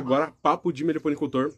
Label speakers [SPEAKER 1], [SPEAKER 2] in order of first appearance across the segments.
[SPEAKER 1] agora papo de meliponicultor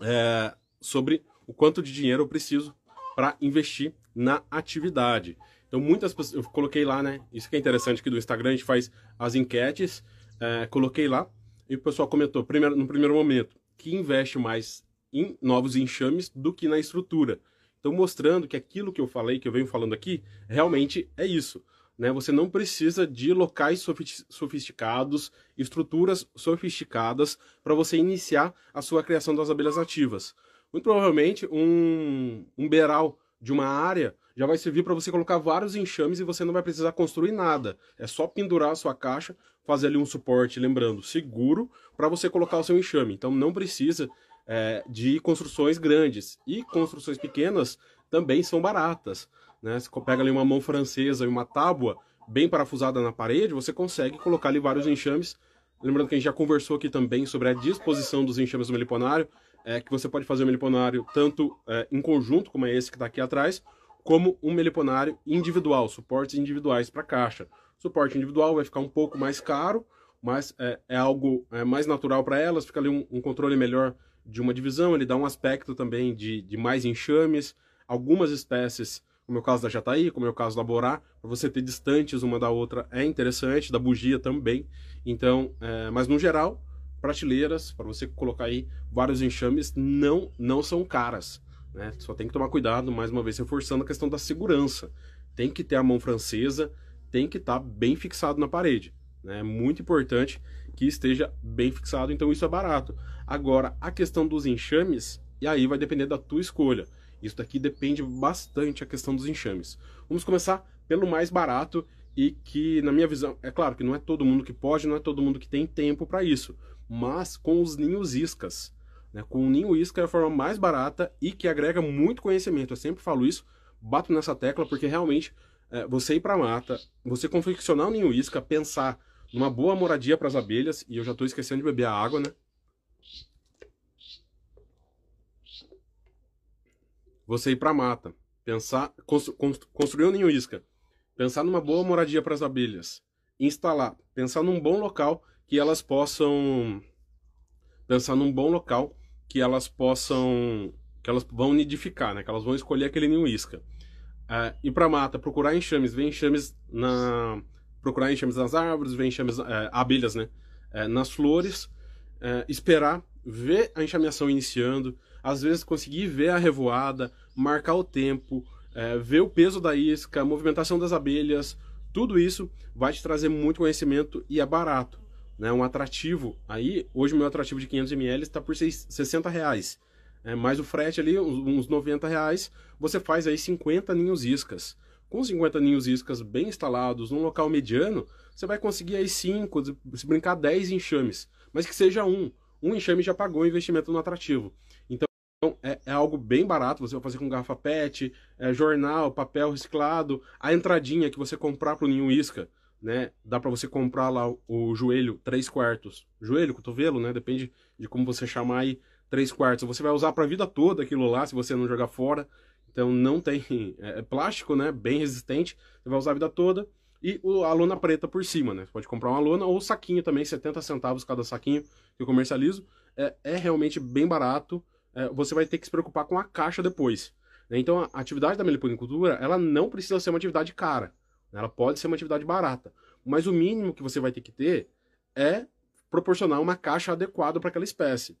[SPEAKER 1] é, sobre o quanto de dinheiro eu preciso para investir na atividade. Então, muitas pessoas, eu coloquei lá, né? Isso que é interessante aqui do Instagram, a gente faz as enquetes, é, coloquei lá, e o pessoal comentou, primeiro, no primeiro momento, que investe mais em novos enxames do que na estrutura. Então, mostrando que aquilo que eu falei, que eu venho falando aqui, realmente é isso. Né? Você não precisa de locais sofisticados, estruturas sofisticadas para você iniciar a sua criação das abelhas nativas. Muito provavelmente, um, um beiral de uma área já vai servir para você colocar vários enxames e você não vai precisar construir nada. É só pendurar a sua caixa, fazer ali um suporte, lembrando, seguro, para você colocar o seu enxame. Então não precisa é, de construções grandes. E construções pequenas também são baratas. Né? Você pega ali uma mão francesa e uma tábua bem parafusada na parede, você consegue colocar ali vários enxames. Lembrando que a gente já conversou aqui também sobre a disposição dos enxames do meliponário, é, que você pode fazer o meliponário tanto é, em conjunto, como é esse que está aqui atrás, como um meliponário individual, suportes individuais para caixa. Suporte individual vai ficar um pouco mais caro, mas é, é algo é, mais natural para elas, fica ali um, um controle melhor de uma divisão, ele dá um aspecto também de, de mais enxames. Algumas espécies, como é o caso da jataí, como é o caso da borá, para você ter distantes uma da outra é interessante, da bugia também. Então, é, mas no geral, prateleiras, para você colocar aí vários enxames, não, não são caras. Né? Só tem que tomar cuidado, mais uma vez, reforçando a questão da segurança. Tem que ter a mão francesa, tem que estar tá bem fixado na parede. Né? É muito importante que esteja bem fixado, então isso é barato. Agora, a questão dos enxames, e aí vai depender da tua escolha. Isso daqui depende bastante a questão dos enxames. Vamos começar pelo mais barato e que, na minha visão, é claro que não é todo mundo que pode, não é todo mundo que tem tempo para isso, mas com os ninhos iscas. Né? Com o ninho isca é a forma mais barata e que agrega muito conhecimento. Eu sempre falo isso, bato nessa tecla, porque realmente é, você ir para mata, você confeccionar o ninho isca, pensar numa boa moradia para as abelhas, e eu já estou esquecendo de beber a água, né? Você ir para mata, pensar, constru, construir um ninho isca, pensar numa boa moradia para as abelhas, instalar, pensar num bom local que elas possam pensar num bom local que elas possam que elas vão nidificar, né? Que elas vão escolher aquele ninho isca. Uh, ir para mata, procurar enxames, ver enxames na procurar enxames nas árvores, ver enxames, uh, abelhas, né? Uh, nas flores, esperar, ver a enxameação iniciando, às vezes conseguir ver a revoada, marcar o tempo, ver o peso da isca, a movimentação das abelhas, tudo isso vai te trazer muito conhecimento e é barato né, um atrativo. Aí, hoje o meu atrativo de 500 ml está por 60 reais. É, mais o frete ali, uns 90 reais, você faz aí 50 ninhos iscas. Com 50 ninhos iscas bem instalados num local mediano, você vai conseguir aí 5, se brincar 10 enxames. Mas que seja um. Um enxame já pagou o investimento no atrativo. Então, é, é, algo bem barato, você vai fazer com garrafa PET, é, jornal, papel reciclado, a entradinha que você comprar para o ninho isca né? Dá para você comprar lá o joelho 3 quartos. Joelho, cotovelo, né? Depende de como você chamar aí 3 quartos. Você vai usar para a vida toda aquilo lá, se você não jogar fora. Então não tem. É, é plástico, né? Bem resistente. Você vai usar a vida toda. E o, a lona preta por cima, né? Você pode comprar uma lona ou o saquinho também, 70 centavos cada saquinho que eu comercializo. É, é realmente bem barato. É, você vai ter que se preocupar com a caixa depois. Né? Então a atividade da meliponicultura, ela não precisa ser uma atividade cara. Ela pode ser uma atividade barata, mas o mínimo que você vai ter que ter é proporcionar uma caixa adequada para aquela espécie.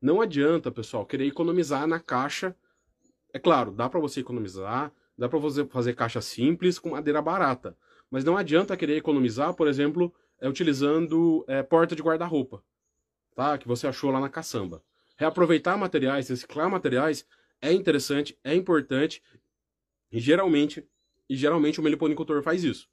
[SPEAKER 1] Não adianta, pessoal, querer economizar na caixa. É claro, dá para você economizar, dá para você fazer caixa simples com madeira barata, mas não adianta querer economizar, por exemplo, é, utilizando é, porta de guarda-roupa, tá? Que você achou lá na caçamba. Reaproveitar materiais, reciclar materiais é interessante, é importante e geralmente e geralmente o meliponicultor faz isso.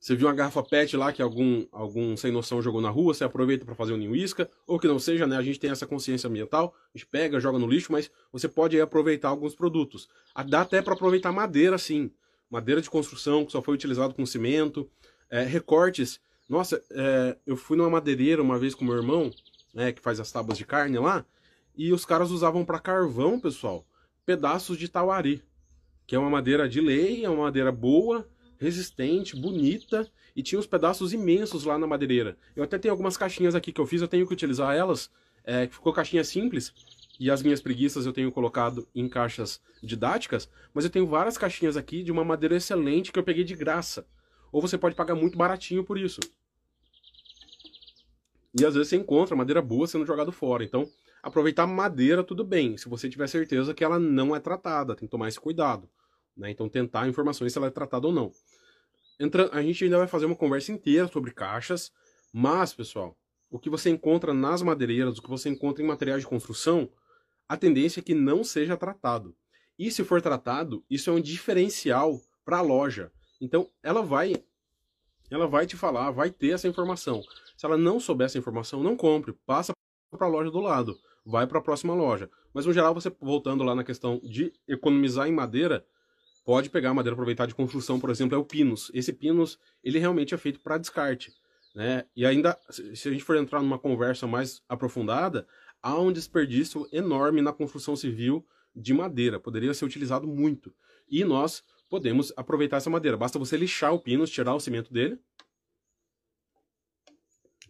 [SPEAKER 1] Você viu uma garrafa PET lá que algum, algum sem noção jogou na rua, você aproveita para fazer um ninho isca, ou que não seja, né? A gente tem essa consciência ambiental, a gente pega, joga no lixo, mas você pode aí aproveitar alguns produtos. Dá até para aproveitar madeira, sim. Madeira de construção que só foi utilizado com cimento, é, recortes. Nossa, é, eu fui numa madeireira uma vez com meu irmão, né, que faz as tábuas de carne lá, e os caras usavam para carvão, pessoal, pedaços de tauari que é uma madeira de lei, é uma madeira boa, resistente, bonita e tinha uns pedaços imensos lá na madeireira. Eu até tenho algumas caixinhas aqui que eu fiz, eu tenho que utilizar elas. É, ficou caixinha simples e as minhas preguiças eu tenho colocado em caixas didáticas, mas eu tenho várias caixinhas aqui de uma madeira excelente que eu peguei de graça. Ou você pode pagar muito baratinho por isso. E às vezes você encontra madeira boa sendo jogado fora. Então, aproveitar madeira, tudo bem. Se você tiver certeza que ela não é tratada, tem que tomar esse cuidado. Né? Então, tentar informações se ela é tratada ou não. Entra... A gente ainda vai fazer uma conversa inteira sobre caixas, mas, pessoal, o que você encontra nas madeireiras, o que você encontra em materiais de construção, a tendência é que não seja tratado. E se for tratado, isso é um diferencial para a loja. Então, ela vai ela vai te falar, vai ter essa informação. Se ela não souber essa informação, não compre, passa para a loja do lado, vai para a próxima loja. Mas no geral, você voltando lá na questão de economizar em madeira, pode pegar madeira aproveitar de construção, por exemplo, é o pinus. Esse pinus, ele realmente é feito para descarte, né? E ainda se a gente for entrar numa conversa mais aprofundada, há um desperdício enorme na construção civil de madeira, poderia ser utilizado muito. E nós podemos aproveitar essa madeira. Basta você lixar o pino, tirar o cimento dele,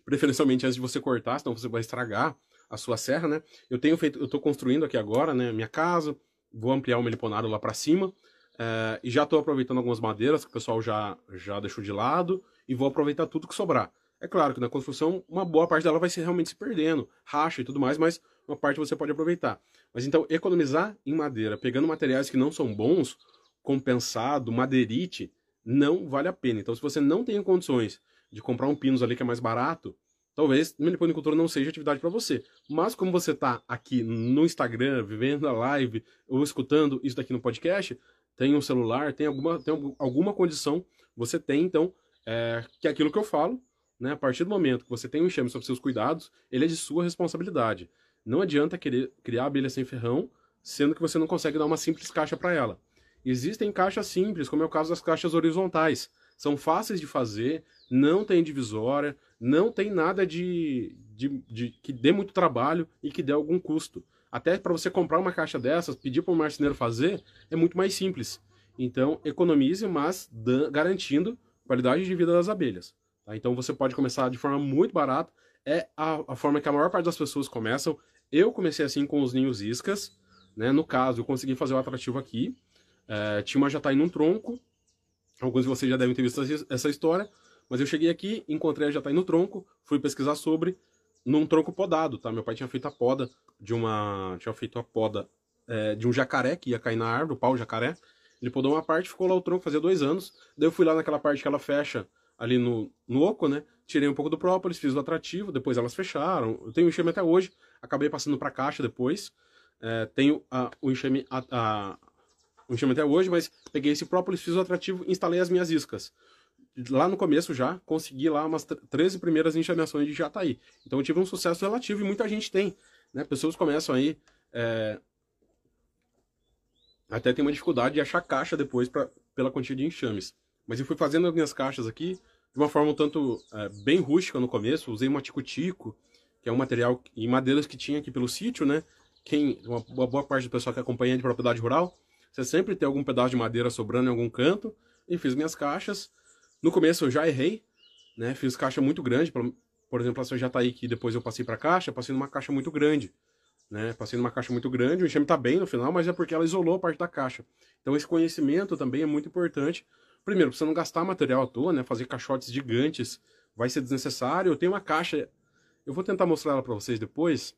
[SPEAKER 1] preferencialmente antes de você cortar, senão você vai estragar a sua serra, né? Eu tenho feito, eu estou construindo aqui agora, né, minha casa, vou ampliar o meliponário lá para cima, é, e já estou aproveitando algumas madeiras que o pessoal já, já deixou de lado, e vou aproveitar tudo que sobrar. É claro que na construção, uma boa parte dela vai ser realmente se perdendo, racha e tudo mais, mas uma parte você pode aproveitar. Mas então, economizar em madeira, pegando materiais que não são bons, compensado, madeirite, não vale a pena. Então, se você não tem condições de comprar um pinos ali que é mais barato, talvez meliponicultura não seja atividade para você. Mas como você está aqui no Instagram, vivendo a live ou escutando isso daqui no podcast, tem um celular, tem alguma, tem alguma condição, você tem então, é, que é aquilo que eu falo, né? A partir do momento que você tem um enxame sobre seus cuidados, ele é de sua responsabilidade. Não adianta querer criar abelha sem ferrão, sendo que você não consegue dar uma simples caixa para ela. Existem caixas simples, como é o caso das caixas horizontais. São fáceis de fazer, não tem divisória, não tem nada de, de, de que dê muito trabalho e que dê algum custo. Até para você comprar uma caixa dessas, pedir para o marceneiro fazer, é muito mais simples. Então, economize, mas garantindo qualidade de vida das abelhas. Tá? Então você pode começar de forma muito barata. É a, a, forma que a maior parte das pessoas começam. Eu comecei assim com os ninhos iscas. Né? No caso, eu consegui fazer o atrativo aqui. É, tinha uma jataí num tronco. Alguns de vocês já devem ter visto essa história. Mas eu cheguei aqui, encontrei a jataí no tronco, fui pesquisar sobre num tronco podado, tá? Meu pai tinha feito a poda de uma... Tinha feito a poda é, de um jacaré que ia cair na árvore, o pau jacaré. Ele podou uma parte, ficou lá o tronco, fazia dois anos. Daí eu fui lá naquela parte que ela fecha ali no, no oco, né? Tirei um pouco do própolis, fiz o atrativo, depois elas fecharam. Eu tenho enxame até hoje, acabei passando para caixa depois. É, tenho a, o enxame a, a, o enxame até hoje, mas peguei esse própolis, fiz o atrativo, instalei as minhas iscas. Lá no começo já consegui lá umas 13 primeiras enxameações de Jataí. Então eu tive um sucesso relativo e muita gente tem. Né? Pessoas começam aí. É... Até tem uma dificuldade de achar caixa depois pra, pela quantidade de enxames. Mas eu fui fazendo as minhas caixas aqui de uma forma um tanto é, bem rústica no começo. Usei uma tico-tico, que é um material em madeiras que tinha aqui pelo sítio, né? Quem, uma, uma boa parte do pessoal que acompanha de propriedade rural, você sempre tem algum pedaço de madeira sobrando em algum canto. E fiz minhas caixas. No começo eu já errei, né? Fiz caixa muito grande. Por, exemplo, essa já tá aí que depois eu passei para caixa, passei numa caixa muito grande. Né? Passei numa caixa muito grande, o enxame tá bem no final, mas é porque ela isolou a parte da caixa. Então esse conhecimento também é muito importante Primeiro, pra você não gastar material à toa, né? Fazer caixotes gigantes vai ser desnecessário. Eu tenho uma caixa, eu vou tentar mostrar ela para vocês depois.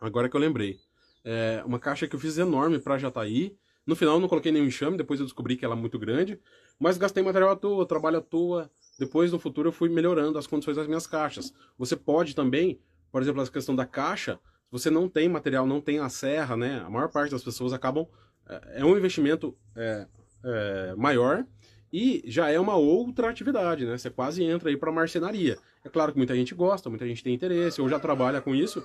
[SPEAKER 1] Agora que eu lembrei. É uma caixa que eu fiz enorme para Jataí. No final não coloquei nenhum enxame, depois eu descobri que ela é muito grande. Mas gastei material à toa, trabalho à toa. Depois, no futuro, eu fui melhorando as condições das minhas caixas. Você pode também, por exemplo, a questão da caixa, se você não tem material, não tem a serra, né? A maior parte das pessoas acabam... É, é um investimento é, é, maior e já é uma outra atividade, né? Você quase entra aí para marcenaria. É claro que muita gente gosta, muita gente tem interesse, ou já trabalha com isso.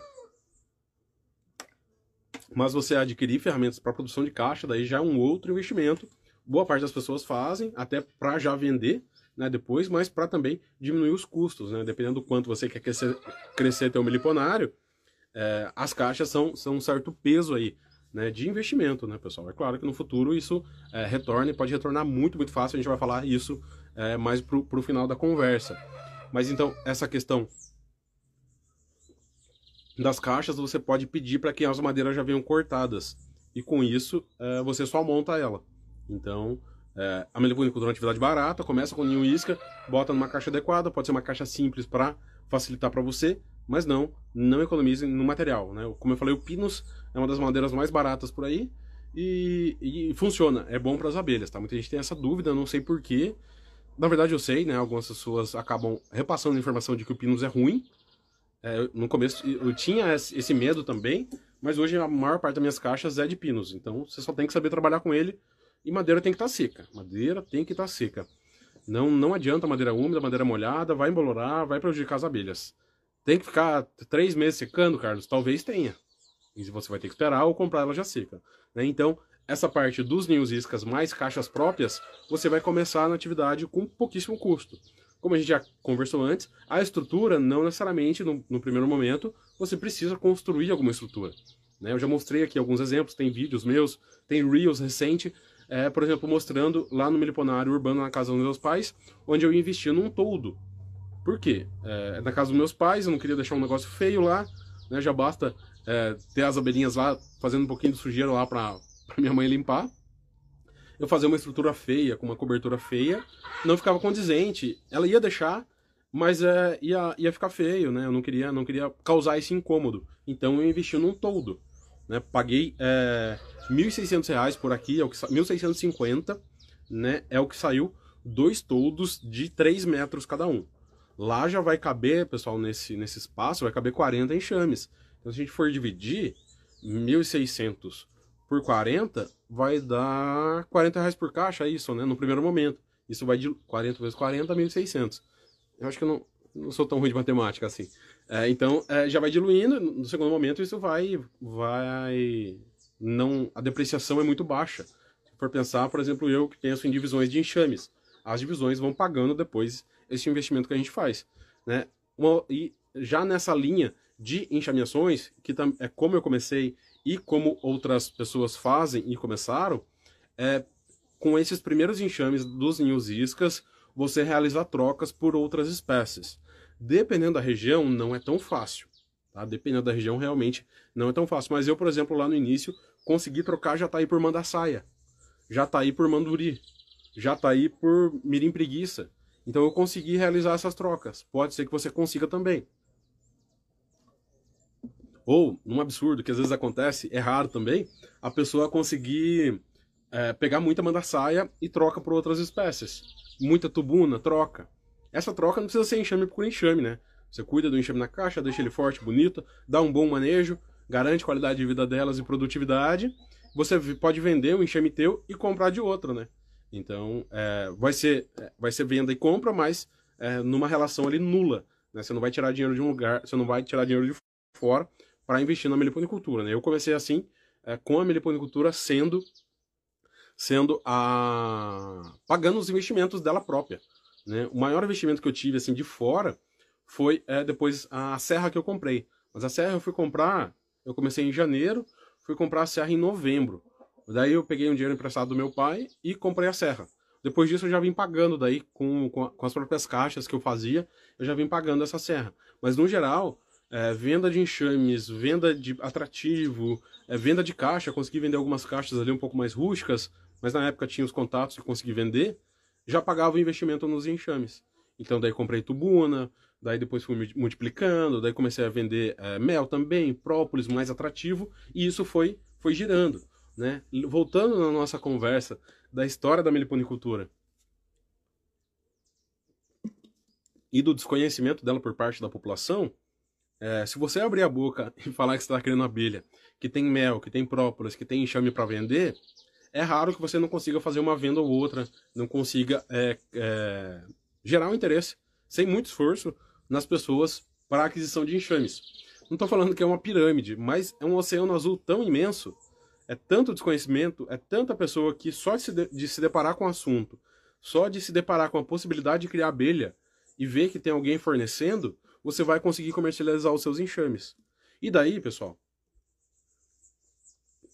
[SPEAKER 1] Mas você adquirir ferramentas para produção de caixa, daí já é um outro investimento. Boa parte das pessoas fazem, até para já vender, né, depois, mas para também diminuir os custos, né? Dependendo do quanto você quer crescer, crescer teu meliponário, é, as caixas são, são um certo peso aí. né, de investimento, né, pessoal? É claro que no futuro isso é, retorna e pode retornar muito, muito fácil. A gente vai falar isso é, mais para o final da conversa. Mas então, essa questão das caixas, você pode pedir para que as madeiras já venham cortadas. E com isso, é, você só monta ela. Então, é, a meliponicultura é uma atividade barata, começa com ninho isca, bota numa caixa adequada, pode ser uma caixa simples para facilitar para você, mas não, não economize no material. Né? Como eu falei, o Pinus é uma das madeiras mais baratas por aí e, e funciona, é bom para as abelhas. Tá? Muita gente tem essa dúvida, não sei porquê. Na verdade eu sei, né? algumas pessoas acabam repassando informação de que o Pinus é ruim, é, no começo eu tinha esse medo também, mas hoje a maior parte das minhas caixas é de pinos. Então você só tem que saber trabalhar com ele e madeira tem que estar tá seca. Madeira tem que estar tá seca. Não, não adianta madeira úmida, madeira molhada, vai embolorar, vai prejudicar as abelhas. Tem que ficar três meses secando, Carlos? Talvez tenha. E você vai ter que esperar ou comprar ela já seca. Né? Então, essa parte dos ninhos iscas mais caixas próprias, você vai começar na atividade com pouquíssimo custo. Como a gente já conversou antes, a estrutura não necessariamente, no, no primeiro momento, você precisa construir alguma estrutura. Né? Eu já mostrei aqui alguns exemplos, tem vídeos meus, tem Reels recente, é, por exemplo, mostrando lá no Miliponário Urbano, na casa dos meus pais, onde eu investi num toldo. Por quê? É, na casa dos meus pais, eu não queria deixar um negócio feio lá, né? já basta é, ter as abelhinhas lá fazendo um pouquinho de sujeira lá para minha mãe limpar eu fazer uma estrutura feia, com uma cobertura feia, não ficava condizente. Ela ia deixar, mas é, ia, ia ficar feio, né? Eu não queria, não queria causar esse incômodo. Então eu investi num toldo. Né? Paguei é, R$ 1.600 por aqui, é o que 1.650, né? É o que saiu dois toldos de 3 metros cada um. Lá já vai caber, pessoal, nesse, nesse espaço, vai caber 40 enxames. Então se a gente for dividir 1.600 por 40, vai dar 40 reais por caixa, isso, né? No primeiro momento. Isso vai de 40 vezes 40, 1.600. Eu acho que eu não, não sou tão ruim de matemática assim. É, então, é, já vai diluindo. No segundo momento, isso vai... vai não A depreciação é muito baixa. Se for pensar, por exemplo, eu que penso em divisões de enxames. As divisões vão pagando depois esse investimento que a gente faz. Né? Uma, e já nessa linha de enxameações, que é como eu comecei e como outras pessoas fazem e começaram, é, com esses primeiros enxames dos ninhos iscas, você realiza trocas por outras espécies. Dependendo da região, não é tão fácil. Tá? Dependendo da região, realmente não é tão fácil. Mas eu, por exemplo, lá no início, consegui trocar Jataí por Mandaçaia, Jataí por Manduri, Jataí por Mirim Preguiça. Então eu consegui realizar essas trocas. Pode ser que você consiga também. Ou, num absurdo que às vezes acontece, é raro também, a pessoa conseguir é, pegar muita mandaçaia e troca por outras espécies. Muita tubuna, troca. Essa troca não precisa ser enxame por enxame, né? Você cuida do enxame na caixa, deixa ele forte, bonito, dá um bom manejo, garante qualidade de vida delas e produtividade. Você pode vender um enxame teu e comprar de outro, né? Então, é, vai, ser, é, vai ser venda e compra, mas é, numa relação ali nula. Né? Você não vai tirar dinheiro de um lugar, você não vai tirar dinheiro de fora para investir na meliponicultura. Né? Eu comecei assim, é, com a meliponicultura sendo sendo a pagando os investimentos dela própria. Né? O maior investimento que eu tive assim de fora foi é, depois a serra que eu comprei. Mas a serra eu fui comprar, eu comecei em janeiro, fui comprar a serra em novembro. Daí eu peguei um dinheiro emprestado do meu pai e comprei a serra. Depois disso eu já vim pagando daí com, com, com as próprias caixas que eu fazia, eu já vim pagando essa serra. Mas no geral, é, venda de enxames, venda de atrativo, é, venda de caixa, consegui vender algumas caixas ali um pouco mais rústicas, mas na época tinha os contatos e consegui vender, já pagava o investimento nos enxames. Então daí comprei tubuna, daí depois fui multiplicando, daí comecei a vender é, mel também, própolis mais atrativo, e isso foi, foi girando. Né? Voltando na nossa conversa da história da meliponicultura e do desconhecimento dela por parte da população, é, se você abrir a boca e falar que você está querendo abelha, que tem mel, que tem própolis, que tem enxame para vender, é raro que você não consiga fazer uma venda ou outra, não consiga é, é, gerar um interesse, sem muito esforço, nas pessoas para a aquisição de enxames. Não estou falando que é uma pirâmide, mas é um oceano azul tão imenso, é tanto desconhecimento, é tanta pessoa que só de se, de, de se deparar com o assunto, só de se deparar com a possibilidade de criar abelha e ver que tem alguém fornecendo, você vai conseguir comercializar os seus enxames. E daí, pessoal,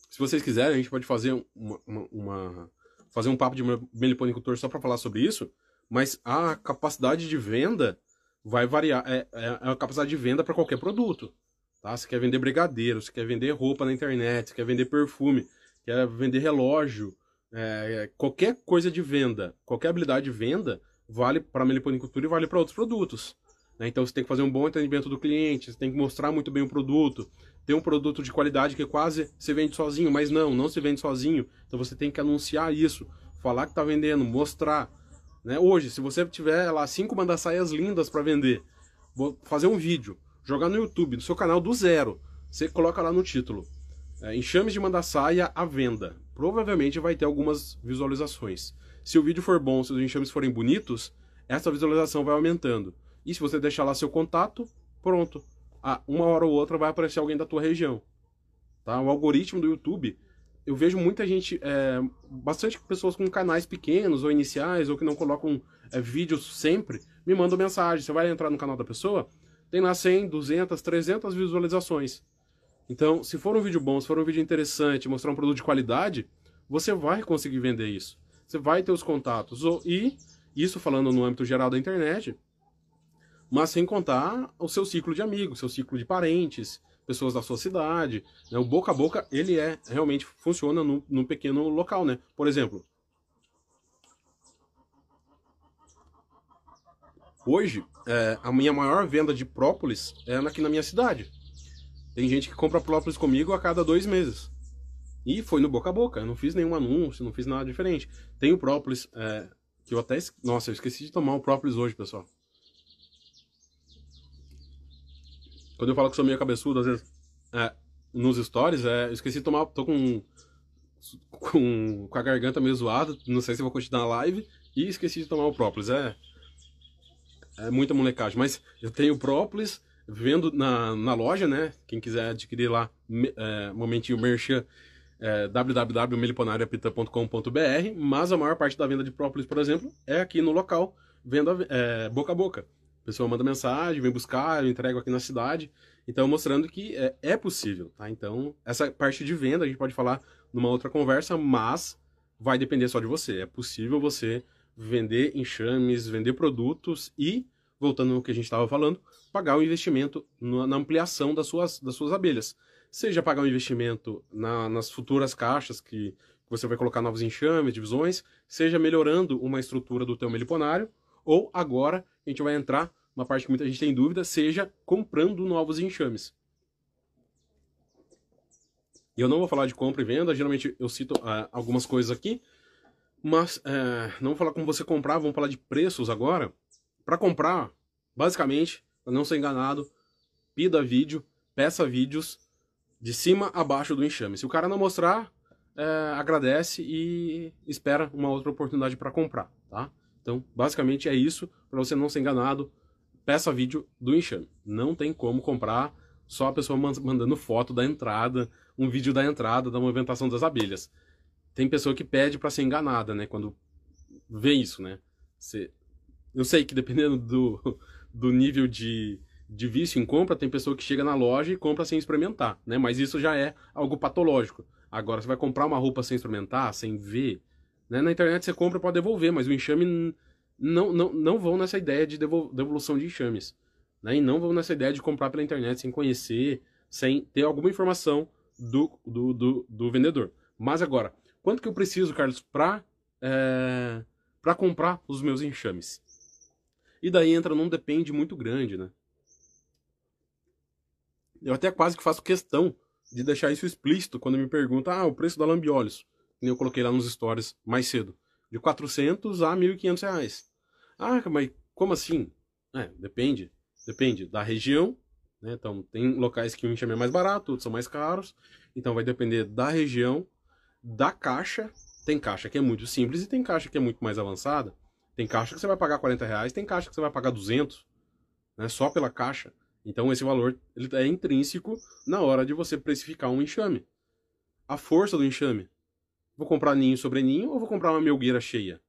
[SPEAKER 1] Se vocês quiserem, a gente pode fazer uma, uma, uma fazer um papo de meliponicultor só para falar sobre isso, mas a capacidade de venda vai variar, é, é, é a capacidade de venda para qualquer produto. Tá? Você quer vender brigadeiro, você quer vender roupa na internet, você quer vender perfume, quer vender relógio, é, qualquer coisa de venda, qualquer habilidade de venda vale para meliponicultura e vale para outros produtos. Né? Então você tem que fazer um bom atendimento do cliente, você tem que mostrar muito bem o produto, ter um produto de qualidade que quase se vende sozinho, mas não, não se vende sozinho. Então você tem que anunciar isso, falar que está vendendo, mostrar. Né? Hoje, se você tiver lá cinco manda-saias lindas para vender, fazer um vídeo, jogar no YouTube, no seu canal do zero, você coloca lá no título, é, enxames de manda-saia à venda. Provavelmente vai ter algumas visualizações. Se o vídeo for bom, se os enxames forem bonitos, essa visualização vai aumentando. E se você deixar lá seu contato, pronto. Ah, uma hora ou outra vai aparecer alguém da tua região. Tá? O algoritmo do YouTube, eu vejo muita gente, é, bastante pessoas com canais pequenos ou iniciais, ou que não colocam é, vídeos sempre, me mandam mensagem. Você vai entrar no canal da pessoa, tem lá 100, 200, 300 visualizações. Então, se for um vídeo bom, se for um vídeo interessante, mostrar um produto de qualidade, você vai conseguir vender isso. Você vai ter os contatos. E, isso falando no âmbito geral da internet, mas sem contar o seu ciclo de amigos, seu ciclo de parentes, pessoas da sua cidade. Né? O boca a boca, ele é, realmente funciona num, num pequeno local, né? Por exemplo, hoje, é, a minha maior venda de própolis é aqui na minha cidade. Tem gente que compra própolis comigo a cada dois meses. E foi no boca a boca, eu não fiz nenhum anúncio, não fiz nada diferente. Tem o própolis, é, que eu até... Nossa, eu esqueci de tomar o própolis hoje, pessoal. Quando eu falo que sou meio cabeçudo, às vezes, é, nos stories, é, eu esqueci de tomar, tô com, com, com a garganta meio zoada, não sei se vou continuar a live, e esqueci de tomar o própolis. É, é muita molecagem, mas eu tenho própolis, vendo na, na loja, né? Quem quiser adquirir lá, é, momentinho merchan, é, www.meliponariapita.com.br, mas a maior parte da venda de própolis, por exemplo, é aqui no local, venda é, boca a boca pessoa manda mensagem, vem buscar, eu entrego aqui na cidade. Então, mostrando que é, é, possível, tá? Então, essa parte de venda a gente pode falar numa outra conversa, mas vai depender só de você. É possível você vender enxames, vender produtos e, voltando ao que a gente estava falando, pagar o investimento na, ampliação das suas, das suas abelhas. Seja pagar um investimento na, nas futuras caixas que você vai colocar novos enxames, divisões, seja melhorando uma estrutura do teu meliponário, ou agora a gente vai entrar uma parte que muita gente tem dúvida, seja comprando novos enxames. Eu não vou falar de compra e venda, geralmente eu cito uh, algumas coisas aqui, mas uh, não vou falar como você comprar, vamos falar de preços agora. Para comprar, basicamente, para não ser enganado, pida vídeo, peça vídeos de cima a baixo do enxame. Se o cara não mostrar, uh, agradece e espera uma outra oportunidade para comprar, tá? Então, basicamente é isso, para você não ser enganado, peça vídeo do enxame. Não tem como comprar só a pessoa mandando foto da entrada, um vídeo da entrada, da movimentação das abelhas. Tem pessoa que pede para ser enganada, né? Quando vê isso, né? Você... Eu sei que dependendo do, do nível de, de vício em compra, tem pessoa que chega na loja e compra sem experimentar, né? Mas isso já é algo patológico. Agora, você vai comprar uma roupa sem experimentar, sem ver, né? Na internet você compra e pode devolver, mas o enxame não, não, não vão nessa ideia de devolução de enxames. Né? E não vão nessa ideia de comprar pela internet sem conhecer, sem ter alguma informação do, do, do, do vendedor. Mas agora, quanto que eu preciso, Carlos, para é, comprar os meus enxames? E daí entra num depende muito grande, né? Eu até quase que faço questão de deixar isso explícito quando me perguntam, ah, o preço da lambiolhos. Eu coloquei lá nos stories mais cedo. De 400 a 1.500 reais. Ah, mas como assim? É, depende. Depende da região. Né? Então, tem locais que o enxame é mais barato, outros são mais caros. Então, vai depender da região, da caixa. Tem caixa que é muito simples e tem caixa que é muito mais avançada. Tem caixa que você vai pagar 40 reais, tem caixa que você vai pagar 200, né? só pela caixa. Então, esse valor ele é intrínseco na hora de você precificar um enxame. A força do enxame. Vou comprar ninho sobre ninho ou vou comprar uma melgueira cheia?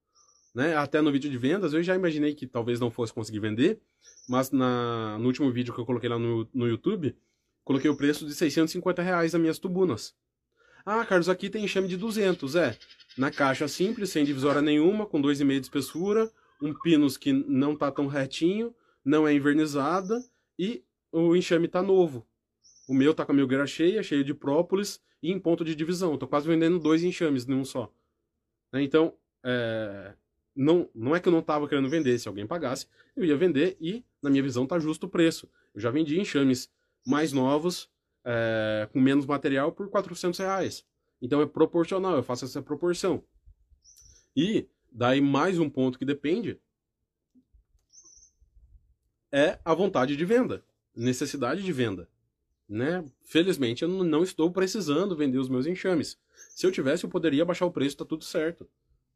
[SPEAKER 1] Né? Até no vídeo de vendas eu já imaginei que talvez não fosse conseguir vender, mas na, no último vídeo que eu coloquei lá no, no YouTube, coloquei o preço de 650 reais das minhas tubunas. Ah, Carlos, aqui tem enxame de 200. É, na caixa simples, sem divisória nenhuma, com 2,5 de espessura, um pinus que não tá tão retinho, não é invernizada e o enxame tá novo. O meu tá com a milgueira cheia, cheio de própolis e em ponto de divisão. tô quase vendendo dois enxames num só. Né, então, é... não, não é que eu não tava querendo vender. Se alguém pagasse, eu ia vender e, na minha visão, tá justo o preço. Eu já vendi enxames mais novos, é... com menos material, por 400 reais. Então é proporcional, eu faço essa proporção. E daí mais um ponto que depende é a vontade de venda, necessidade de venda. Né? Felizmente eu não estou precisando vender os meus enxames. Se eu tivesse, eu poderia baixar o preço, tá tudo certo.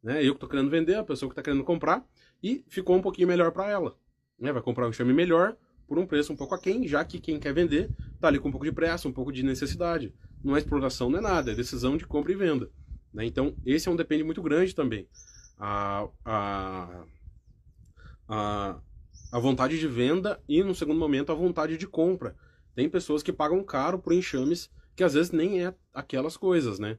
[SPEAKER 1] Né? Eu que estou querendo vender, a pessoa que está querendo comprar, e ficou um pouquinho melhor para ela. Né? Vai comprar um enxame melhor por um preço um pouco aquém, já que quem quer vender está ali com um pouco de pressa, um pouco de necessidade. Não é exploração, não é nada, é decisão de compra e venda. Né? Então, esse é um depende muito grande também. A, a, a, a vontade de venda e, no segundo momento, a vontade de compra. Tem pessoas que pagam caro por enxames que às vezes nem é aquelas coisas, né?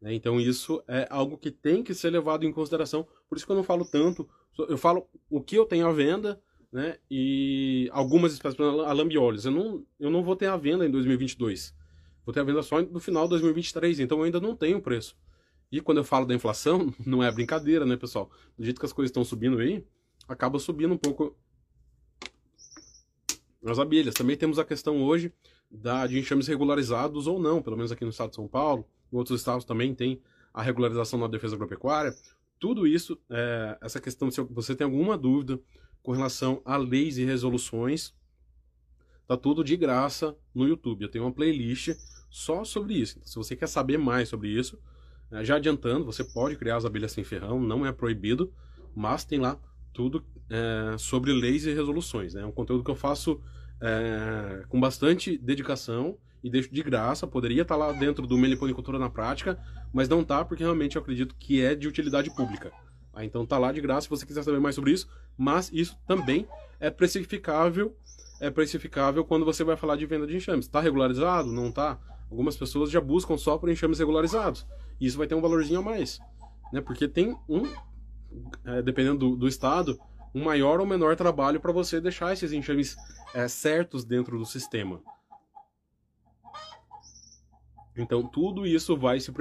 [SPEAKER 1] né? Então isso é algo que tem que ser levado em consideração. Por isso que eu não falo tanto. Eu falo o que eu tenho à venda, né? E algumas espécies, por exemplo, alambioles. Eu não, eu não vou ter à venda em 2022. Vou ter a venda só no final de 2023, então eu ainda não tenho preço. E quando eu falo da inflação, não é brincadeira, né, pessoal? Do jeito que as coisas estão subindo aí, acaba subindo um pouco as abelhas. Também temos a questão hoje da, de enxames regularizados ou não, pelo menos aqui no estado de São Paulo. Em outros estados também tem a regularização na defesa agropecuária. Tudo isso, é, essa questão, se você tem alguma dúvida com relação a leis e resoluções, tá tudo de graça no YouTube. Eu tenho uma playlist só sobre isso. Então, se você quer saber mais sobre isso, é, já adiantando, você pode criar as abelhas sem ferrão, não é proibido, mas tem lá tudo é, sobre leis e resoluções. Né? É um conteúdo que eu faço é, com bastante dedicação e deixo de graça. Poderia estar lá dentro do Meliponicultura na prática, mas não tá porque realmente eu acredito que é de utilidade pública. Ah, então tá lá de graça se você quiser saber mais sobre isso, mas isso também é precificável, é precificável quando você vai falar de venda de enxames. Está regularizado? Não está? Algumas pessoas já buscam só por enxames regularizados. Isso vai ter um valorzinho a mais. Né? Porque tem um, é, dependendo do, do, estado, um maior ou menor trabalho para você deixar esses enxames é, certos dentro do sistema. Então, tudo isso vai se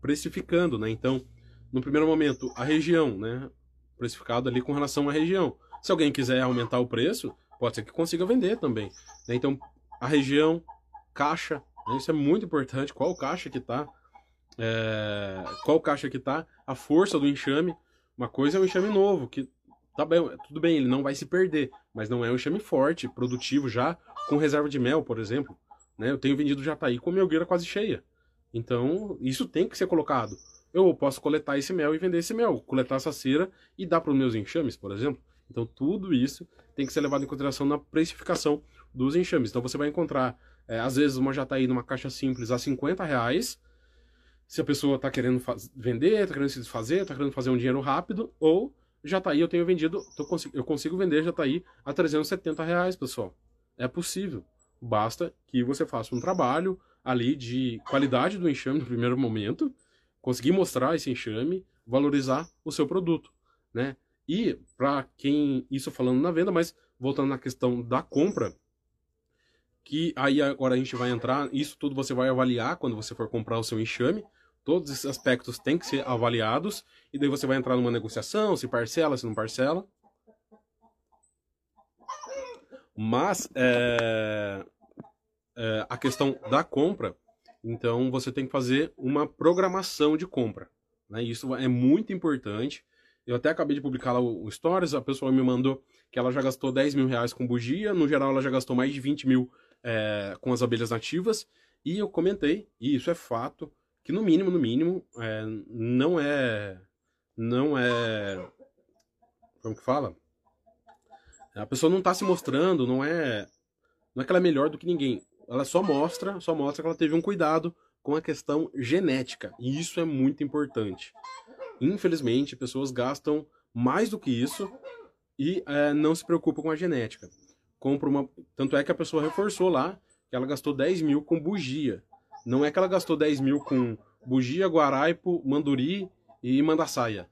[SPEAKER 1] precificando, né? Então, no primeiro momento, a região, né? Precificado ali com relação à região. Se alguém quiser aumentar o preço, pode ser que consiga vender também. Né? Então, a região, caixa, né? Isso é muito importante. Qual caixa que tá? É... Qual caixa que tá? A força do enxame. Uma coisa é um enxame novo, que tá bem, tudo bem, ele não vai se perder, mas não é um enxame forte, produtivo já, com reserva de mel, por exemplo. Né? Eu tenho vendido jataí com melgueira quase cheia. Então, isso tem que ser colocado. Eu posso coletar esse mel e vender esse mel, coletar essa cera e dar para os meus enxames, por exemplo. Então, tudo isso tem que ser levado em consideração na precificação dos enxames. Então, você vai encontrar é, às vezes uma jataí numa caixa simples a 50 reais, se a pessoa está querendo vender, está querendo se desfazer, está querendo fazer um dinheiro rápido, ou jataí eu tenho vendido, eu consigo vender jataí a 370 reais, pessoal. É possível. Basta que você faça um trabalho ali de qualidade do enxame no primeiro momento, conseguir mostrar esse enxame, valorizar o seu produto, né? E para quem isso falando na venda, mas voltando na questão da compra, que aí agora a gente vai entrar, isso tudo você vai avaliar quando você for comprar o seu enxame, todos esses aspectos têm que ser avaliados, e daí você vai entrar numa negociação, se parcela, se não parcela. Mas é, é, a questão da compra, então você tem que fazer uma programação de compra. Né? Isso é muito importante. Eu até acabei de publicar lá o, Stories, a pessoa me mandou que ela já gastou 10 mil reais com bugia, no geral ela já gastou mais de 20 mil é, com as abelhas nativas, e eu comentei, e isso é fato, que no mínimo, no mínimo, é, não é. Não é. Como que fala? A pessoa não está se mostrando, não é. Não é que ela é melhor do que ninguém. Ela só mostra, só mostra que ela teve um cuidado com a questão genética. E isso é muito importante. Infelizmente, pessoas gastam mais do que isso e é, não se preocupam com a genética compra uma. Tanto é que a pessoa reforçou lá que ela gastou 10 mil com bugia. Não é que ela gastou 10 mil com bugia, guaraipo, manduri e mandaçaia.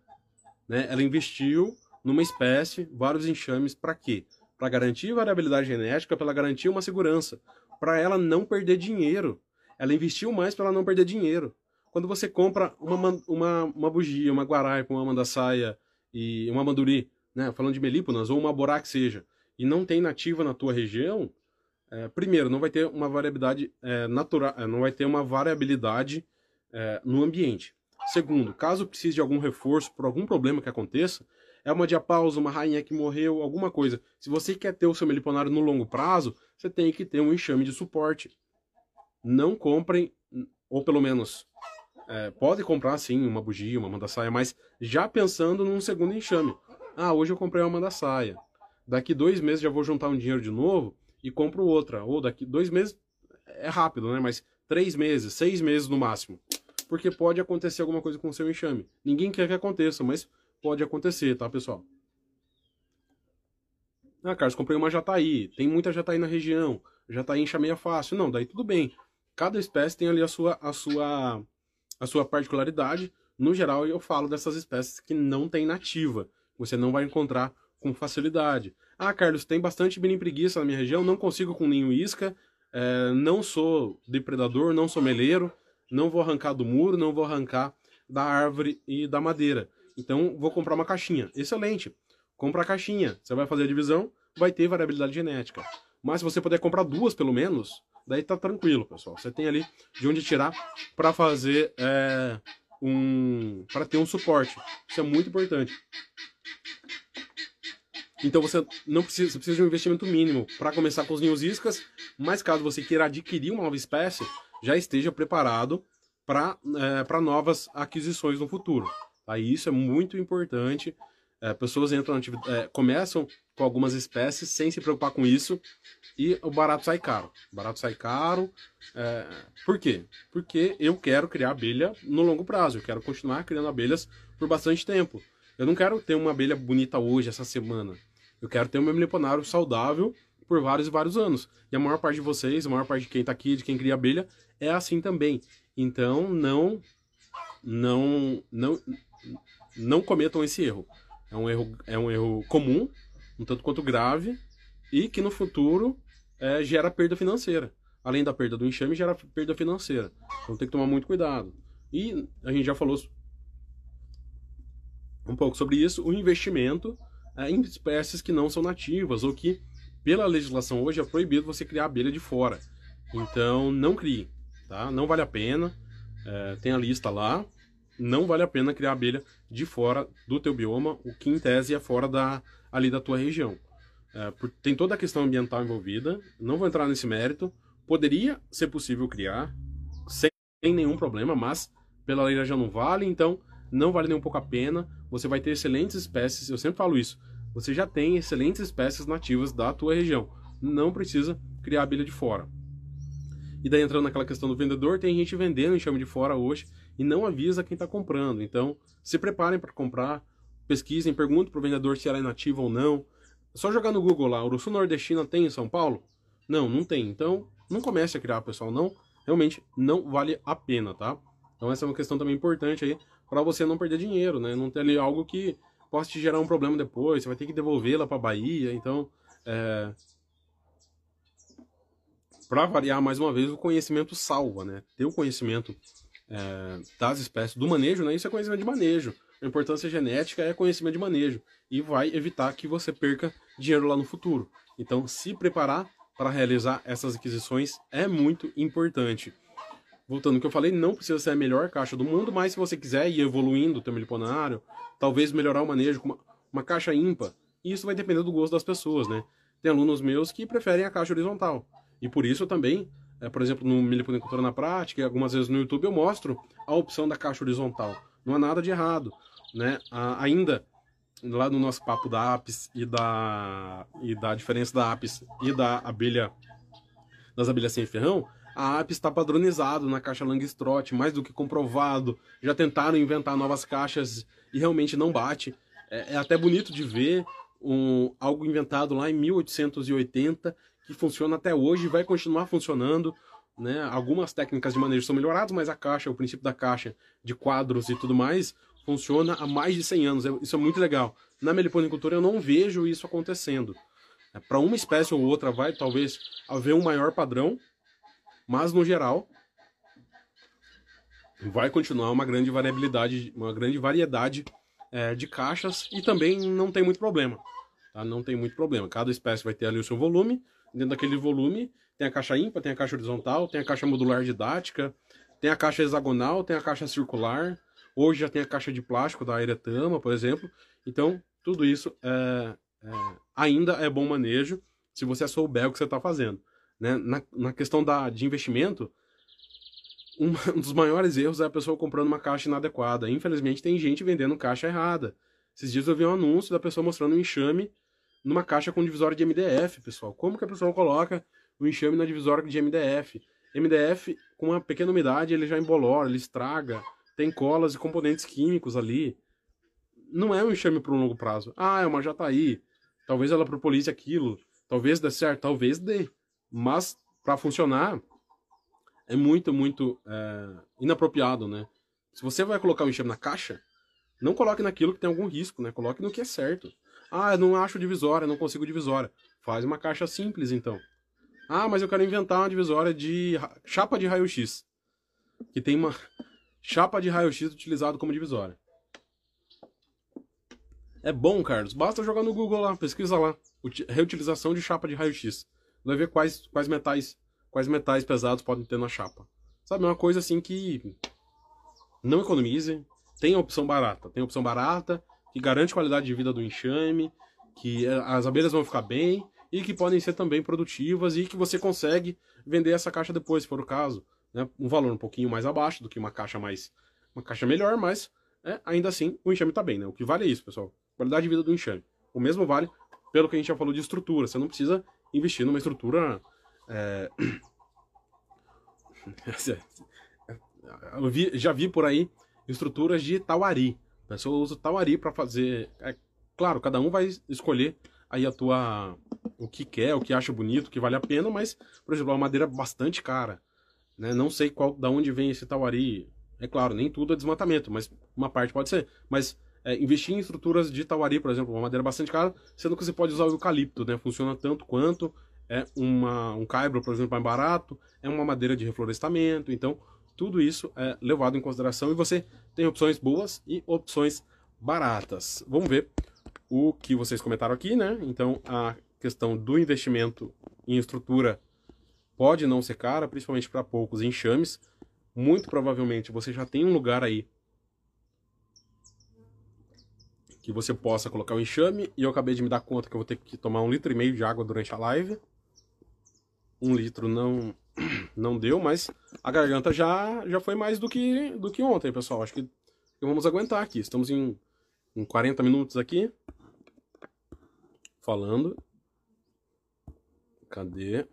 [SPEAKER 1] Né? Ela investiu numa espécie, vários enxames, para quê? Para garantir variabilidade genética, para garantir uma segurança, para ela não perder dinheiro. Ela investiu mais para ela não perder dinheiro. Quando você compra uma, uma, uma bugia, uma guaraipa, uma mandaçaia e uma manduri, né, falando de melíponas, ou uma borá que seja, e não tem nativa na tua região, é, primeiro, não vai ter uma variabilidade é, natural, é, não vai ter uma variabilidade é, no ambiente. Segundo, caso precise de algum reforço por algum problema que aconteça, é uma diapausa, uma rainha que morreu, alguma coisa. Se você quer ter o seu meliponário no longo prazo, você tem que ter um enxame de suporte. Não comprem, ou pelo menos é, pode comprar sim uma bugia, uma manda-saia, mas já pensando num segundo enxame. Ah, hoje eu comprei uma manda-saia. Daqui dois meses já vou juntar um dinheiro de novo e compro outra. Ou daqui dois meses é rápido, né? Mas três meses, seis meses no máximo porque pode acontecer alguma coisa com o seu enxame. Ninguém quer que aconteça, mas pode acontecer, tá, pessoal? Ah, Carlos, comprei uma jataí. Tem muita jataí na região. Jataí enxameia fácil. Não, daí tudo bem. Cada espécie tem ali a sua, a sua, a sua particularidade. No geral, eu falo dessas espécies que não tem nativa. Você não vai encontrar com facilidade. Ah, Carlos, tem bastante em preguiça na minha região. Não consigo com ninho isca. É, não sou depredador, não sou meleiro não vou arrancar do muro, não vou arrancar da árvore e da madeira. Então, vou comprar uma caixinha. Excelente. Compra a caixinha. Você vai fazer a divisão, vai ter variabilidade genética. Mas se você puder comprar duas, pelo menos, daí tá tranquilo, pessoal. Você tem ali de onde tirar para fazer é, um... para ter um suporte. Isso é muito importante. Então você não precisa, você precisa de um investimento mínimo para começar com os ninhos iscas, mas caso você queira adquirir uma nova espécie, já esteja preparado para é, novas aquisições no futuro. Tá? isso é muito importante. É, pessoas entram é, começam com algumas espécies sem se preocupar com isso e o barato sai caro. O barato sai caro. É, por quê? Porque eu quero criar abelha no longo prazo. Eu quero continuar criando abelhas por bastante tempo. Eu não quero ter uma abelha bonita hoje, essa semana. Eu quero ter um meu meliponário saudável por vários e vários anos. E a maior parte de vocês, a maior parte de quem está aqui, de quem cria abelha, é assim também. Então, não, não, não, não cometam esse erro. É um erro, é um erro comum, um tanto quanto grave, e que no futuro é, gera perda financeira. Além da perda do enxame, gera perda financeira. Então tem que tomar muito cuidado. E a gente já falou um pouco sobre isso, o investimento em espécies que não são nativas ou que pela legislação hoje é proibido você criar abelha de fora. Então não crie, tá? Não vale a pena. É, tem a lista lá. Não vale a pena criar abelha de fora do teu bioma, o que em tese é fora da, ali da tua região. É, por, tem toda a questão ambiental envolvida. Não vou entrar nesse mérito. Poderia ser possível criar sem nenhum problema, mas pela lei já não vale, então não vale nem um pouco a pena. Você vai ter excelentes espécies, eu sempre falo isso você já tem excelentes espécies nativas da tua região. Não precisa criar abelha de fora. E daí entrando naquela questão do vendedor, tem gente vendendo enxame de fora hoje e não avisa quem está comprando. Então, se preparem para comprar, pesquisem, perguntem para o vendedor se ela é nativa ou não. Só jogar no Google lá, Urussu nordestina tem em São Paulo? Não, não tem. Então, não comece a criar, pessoal. Não, realmente não vale a pena, tá? Então essa é uma questão também importante aí para você não perder dinheiro, né? Não ter ali algo que possa te gerar um problema depois, você vai ter que devolvê-la para Bahia, então é... para variar mais uma vez o conhecimento salva, né? Ter o conhecimento é, das espécies, do manejo, né? Isso é conhecimento de manejo. A importância genética é conhecimento de manejo e vai evitar que você perca dinheiro lá no futuro. Então, se preparar para realizar essas aquisições é muito importante voltando ao que eu falei, não precisa ser a melhor caixa do mundo, mas se você quiser ir evoluindo o teu meliponário, talvez melhorar o manejo com uma, uma caixa ímpar, isso vai depender do gosto das pessoas, né? Tem alunos meus que preferem a caixa horizontal. E por isso eu também, é, por exemplo, no Meliponicultura na Prática, algumas vezes no YouTube eu mostro a opção da caixa horizontal. Não há nada de errado, né? A, ainda lá no nosso papo da apis e da e da diferença da apis e da abelha das abelhas sem ferrão, a app está padronizado na caixa Langstroth, mais do que comprovado. Já tentaram inventar novas caixas e realmente não bate. É, é até bonito de ver um, algo inventado lá em 1880 que funciona até hoje e vai continuar funcionando. né? Algumas técnicas de manejo são melhoradas, mas a caixa, o princípio da caixa de quadros e tudo mais, funciona há mais de 100 anos. É, isso é muito legal. Na meliponicultura eu não vejo isso acontecendo. É, Para uma espécie ou outra vai talvez haver um maior padrão, mas no geral vai continuar uma grande variabilidade, uma grande variedade é, de caixas e também não tem muito problema. Tá? Não tem muito problema. Cada espécie vai ter ali o seu volume. Dentro daquele volume tem a caixa ímpar, tem a caixa horizontal, tem a caixa modular didática, tem a caixa hexagonal, tem a caixa circular. Hoje já tem a caixa de plástico da Aeretama, por exemplo. Então, tudo isso é, é, ainda é bom manejo se você souber o que você está fazendo. Né? Na, na questão da, de investimento, um, dos maiores erros é a pessoa comprando uma caixa inadequada. Infelizmente, tem gente vendendo caixa errada. Esses dias eu vi um anúncio da pessoa mostrando um enxame numa caixa com divisória de MDF, pessoal. Como que a pessoa coloca o enxame na divisória de MDF? MDF, com uma pequena umidade, ele já embolora, ele estraga, tem colas e componentes químicos ali. Não é um enxame para um longo prazo. Ah, é uma Jataí. Talvez ela propolize aquilo. Talvez dê certo, talvez dê. Mas, para funcionar, é muito, muito é, inapropriado, né? Se você vai colocar o enxame na caixa, não coloque naquilo que tem algum risco, né? Coloque no que é certo. Ah, eu não acho divisória, não consigo divisória. Faz uma caixa simples, então. Ah, mas eu quero inventar uma divisória de chapa de raio-x. Que tem uma chapa de raio-x utilizado como divisória. É bom, Carlos. Basta jogar no Google lá, pesquisa lá. Reutilização de chapa de raio-x. Vai ver quais, quais metais quais metais pesados podem ter na chapa. Sabe, é uma coisa assim que não economize. Tem a opção barata. Tem a opção barata, que garante qualidade de vida do enxame, que eh, as abelhas vão ficar bem e que podem ser também produtivas e que você consegue vender essa caixa depois, se for o caso. Né? Um valor um pouquinho mais abaixo do que uma caixa mais. uma caixa melhor, mas é, ainda assim o enxame está bem, né? O que vale é isso, pessoal. Qualidade de vida do enxame. O mesmo vale pelo que a gente já falou de estrutura. Você não precisa investir numa estrutura. É... Eu vi, já vi por aí estruturas de tauari. A pessoa usa tauari para fazer. É, claro, cada um vai escolher aí a tua o que quer, o que acha bonito, o que vale a pena, mas, por exemplo, é uma madeira bastante cara. Né? Não sei qual, da onde vem esse tauari. É claro, nem tudo é desmatamento, mas uma parte pode ser. Mas é, investir em estruturas de tauari, por exemplo, uma madeira bastante cara, sendo que você pode usar o eucalipto, né? Funciona tanto quanto é uma, um caibro, por exemplo, mais barato, é uma madeira de reflorestamento, então tudo isso é levado em consideração e você tem opções boas e opções baratas. Vamos ver o que vocês comentaram aqui, né? Então, a questão do investimento em estrutura pode não ser cara, principalmente para poucos enxames. Muito provavelmente você já tem um lugar aí que você possa colocar o enxame. E eu acabei de me dar conta que eu vou ter que tomar um litro e meio de água durante a live. Um litro não não deu, mas a garganta já já foi mais do que do que ontem, pessoal. Acho que vamos aguentar aqui. Estamos em, em 40 minutos aqui falando. Cadê?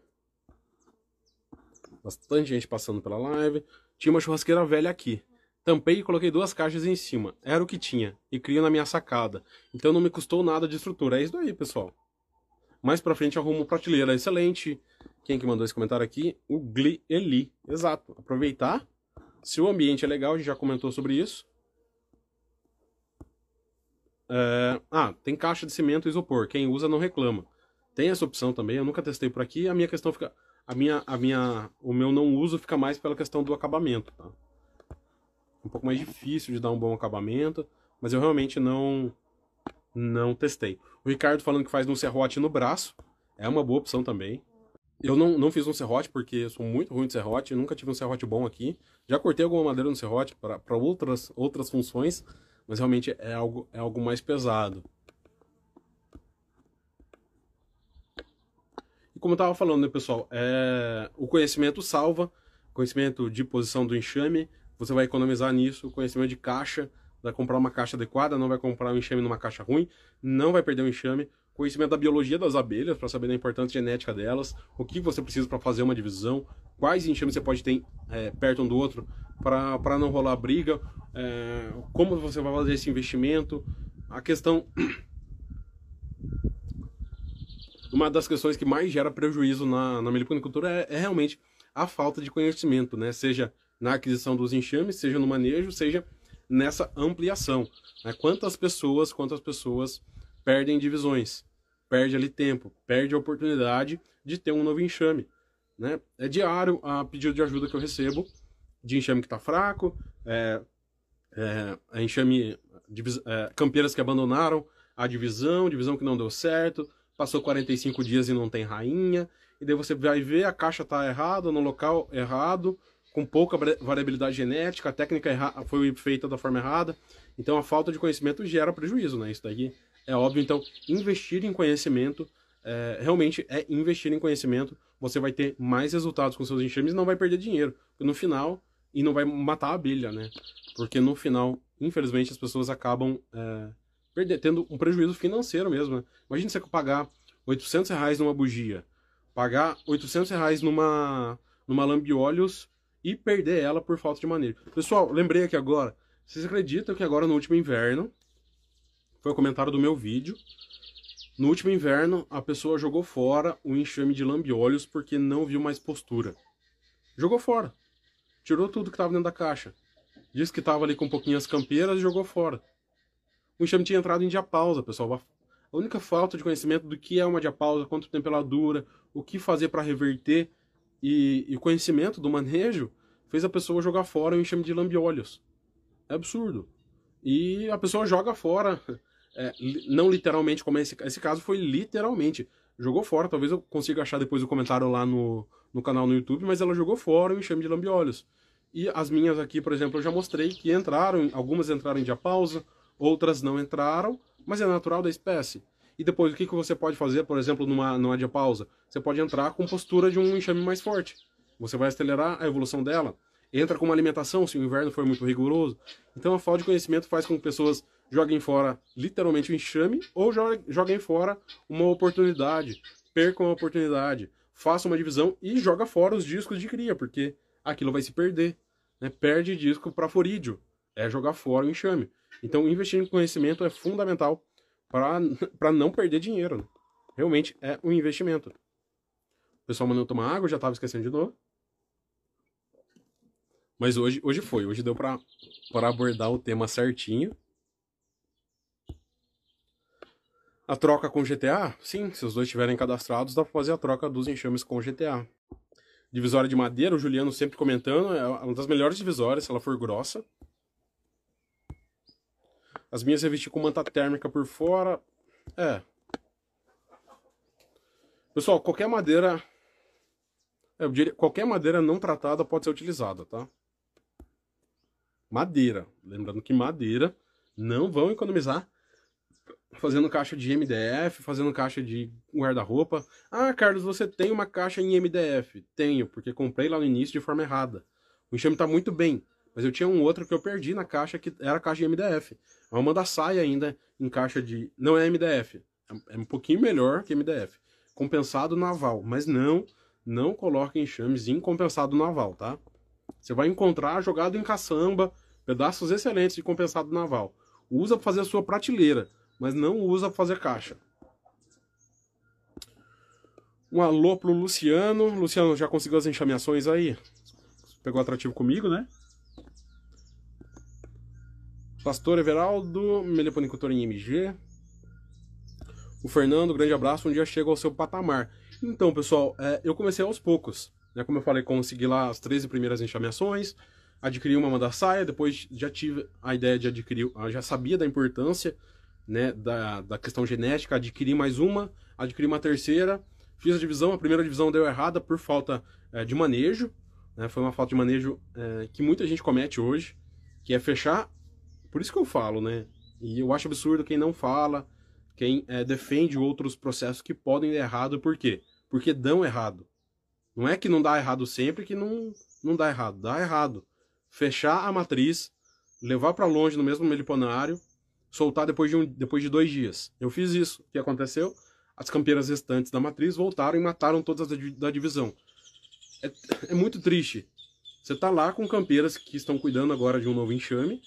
[SPEAKER 1] Bastante gente passando pela live. Tinha uma churrasqueira velha aqui. Tampei e coloquei duas caixas em cima. Era o que tinha. E cria na minha sacada. Então não me custou nada de estrutura. É isso aí, pessoal. Mais pra frente arrumo prateleira excelente. Quem que mandou esse comentário aqui? O Gli Eli. Exato. Aproveitar. Se o ambiente é legal, a gente já comentou sobre isso. É... Ah, tem caixa de cimento e isopor. Quem usa não reclama. Tem essa opção também, eu nunca testei por aqui. A minha questão fica. A minha, a minha, o meu não uso fica mais pela questão do acabamento. Tá? Um pouco mais difícil de dar um bom acabamento, mas eu realmente não não testei. O Ricardo falando que faz um serrote no braço, é uma boa opção também. Eu não, não fiz um serrote porque eu sou muito ruim de serrote, nunca tive um serrote bom aqui. Já cortei alguma madeira no serrote para outras, outras funções, mas realmente é algo, é algo mais pesado. E como eu estava falando, né, pessoal, é... o conhecimento salva, conhecimento de posição do enxame, você vai economizar nisso, conhecimento de caixa, vai comprar uma caixa adequada, não vai comprar um enxame numa caixa ruim, não vai perder o um enxame, conhecimento da biologia das abelhas, para saber da importância genética delas, o que você precisa para fazer uma divisão, quais enxames você pode ter é, perto um do outro, para não rolar briga, é, como você vai fazer esse investimento, a questão uma das questões que mais gera prejuízo na, na meliponicultura é, é, realmente a falta de conhecimento, né? Seja na aquisição dos enxames, seja no manejo, seja nessa ampliação. Né? Quantas pessoas, quantas pessoas perdem divisões, perde ali tempo, perde a oportunidade de ter um novo enxame. Né? É diário a pedido de ajuda que eu recebo de enxame que está fraco, é, é, enxame, é, campeiras que abandonaram a divisão, divisão que não deu certo, passou 45 dias e não tem rainha, e daí você vai ver a caixa está errada, no local errado, com pouca variabilidade genética, a técnica foi feita da forma errada, então a falta de conhecimento gera prejuízo, né? Isso daqui é óbvio, então investir em conhecimento é, realmente é investir em conhecimento, você vai ter mais resultados com seus enxames e não vai perder dinheiro, no final, e não vai matar a abelha, né? Porque no final, infelizmente, as pessoas acabam é, perder, tendo um prejuízo financeiro mesmo, né? Imagina você pagar 800 reais numa bugia, pagar 800 reais numa, numa lambiolhos e perder ela por falta de manejo. Pessoal, lembrei aqui agora. Vocês acreditam que agora no último inverno, foi o comentário do meu vídeo, no último inverno a pessoa jogou fora o enxame de lambiolhos porque não viu mais postura. Jogou fora. Tirou tudo que estava dentro da caixa. Disse que estava ali com um campeiras e jogou fora. O enxame tinha entrado em diapausa, pessoal. A única falta de conhecimento do que é uma diapausa, quanto tempo ela dura, o que fazer para reverter e, e conhecimento do manejo fez a pessoa jogar fora o enxame de lambiolhos. É absurdo. E a pessoa joga fora, é, não literalmente, como esse, esse caso foi literalmente. Jogou fora, talvez eu consiga achar depois o comentário lá no, no canal no YouTube, mas ela jogou fora o enxame de lambiolhos. E as minhas aqui, por exemplo, eu já mostrei que entraram, algumas entraram em diapausa, outras não entraram, mas é natural da espécie. E depois, o que, que você pode fazer, por exemplo, numa, numa diapausa? Você pode entrar com postura de um enxame mais forte. Você vai acelerar a evolução dela. Entra com uma alimentação, se o inverno for muito rigoroso. Então, a falta de conhecimento faz com que pessoas joguem fora literalmente o enxame ou joguem fora uma oportunidade. Percam a oportunidade. Façam uma divisão e joga fora os discos de cria, porque aquilo vai se perder. Né? Perde disco para forídeo. É jogar fora o enxame. Então, investir em conhecimento é fundamental para não perder dinheiro. Né? Realmente é um investimento. O pessoal mandou tomar água, já estava esquecendo de novo. Mas hoje, hoje foi, hoje deu para abordar o tema certinho. A troca com GTA? Sim, se os dois estiverem cadastrados, dá para fazer a troca dos enxames com GTA. Divisória de madeira, o Juliano sempre comentando, é uma das melhores divisórias se ela for grossa. As minhas revesti com manta térmica por fora. É. Pessoal, qualquer madeira. É, eu diria, qualquer madeira não tratada pode ser utilizada, tá? Madeira. Lembrando que madeira não vão economizar fazendo caixa de MDF, fazendo caixa de guarda-roupa. Ah, Carlos, você tem uma caixa em MDF? Tenho, porque comprei lá no início de forma errada. O enxame está muito bem. Mas eu tinha um outro que eu perdi na caixa, que era a caixa de MDF. É uma da saia ainda em caixa de. Não é MDF. É, é um pouquinho melhor que MDF. Compensado naval. Mas não, não coloque enxames em compensado naval, tá? Você vai encontrar jogado em caçamba, pedaços excelentes de compensado naval. Usa para fazer a sua prateleira, mas não usa para fazer caixa. Um alô pro Luciano. Luciano, já conseguiu as enxameações aí? Pegou atrativo comigo, né? Pastor Everaldo, meliponicultor em MG. O Fernando, grande abraço, um dia chega ao seu patamar. Então, pessoal, é, eu comecei aos poucos. Né? Como eu falei, consegui lá as 13 primeiras enxameações, adquiri uma manda saia, depois já tive a ideia de adquirir, já sabia da importância né, da, da questão genética, adquiri mais uma, adquiri uma terceira, fiz a divisão, a primeira divisão deu errada por falta é, de manejo, né, foi uma falta de manejo é, que muita gente comete hoje, que é fechar por isso que eu falo, né? E eu acho absurdo quem não fala, quem é, defende outros processos que podem dar errado, por quê? Porque dão errado. Não é que não dá errado sempre que não, não dá errado, dá errado. Fechar a matriz, levar para longe no mesmo meliponário, soltar depois de, um, depois de dois dias. Eu fiz isso. O que aconteceu? As campeiras restantes da matriz voltaram e mataram todas as da divisão. É, é muito triste. Você tá lá com campeiras que estão cuidando agora de um novo enxame,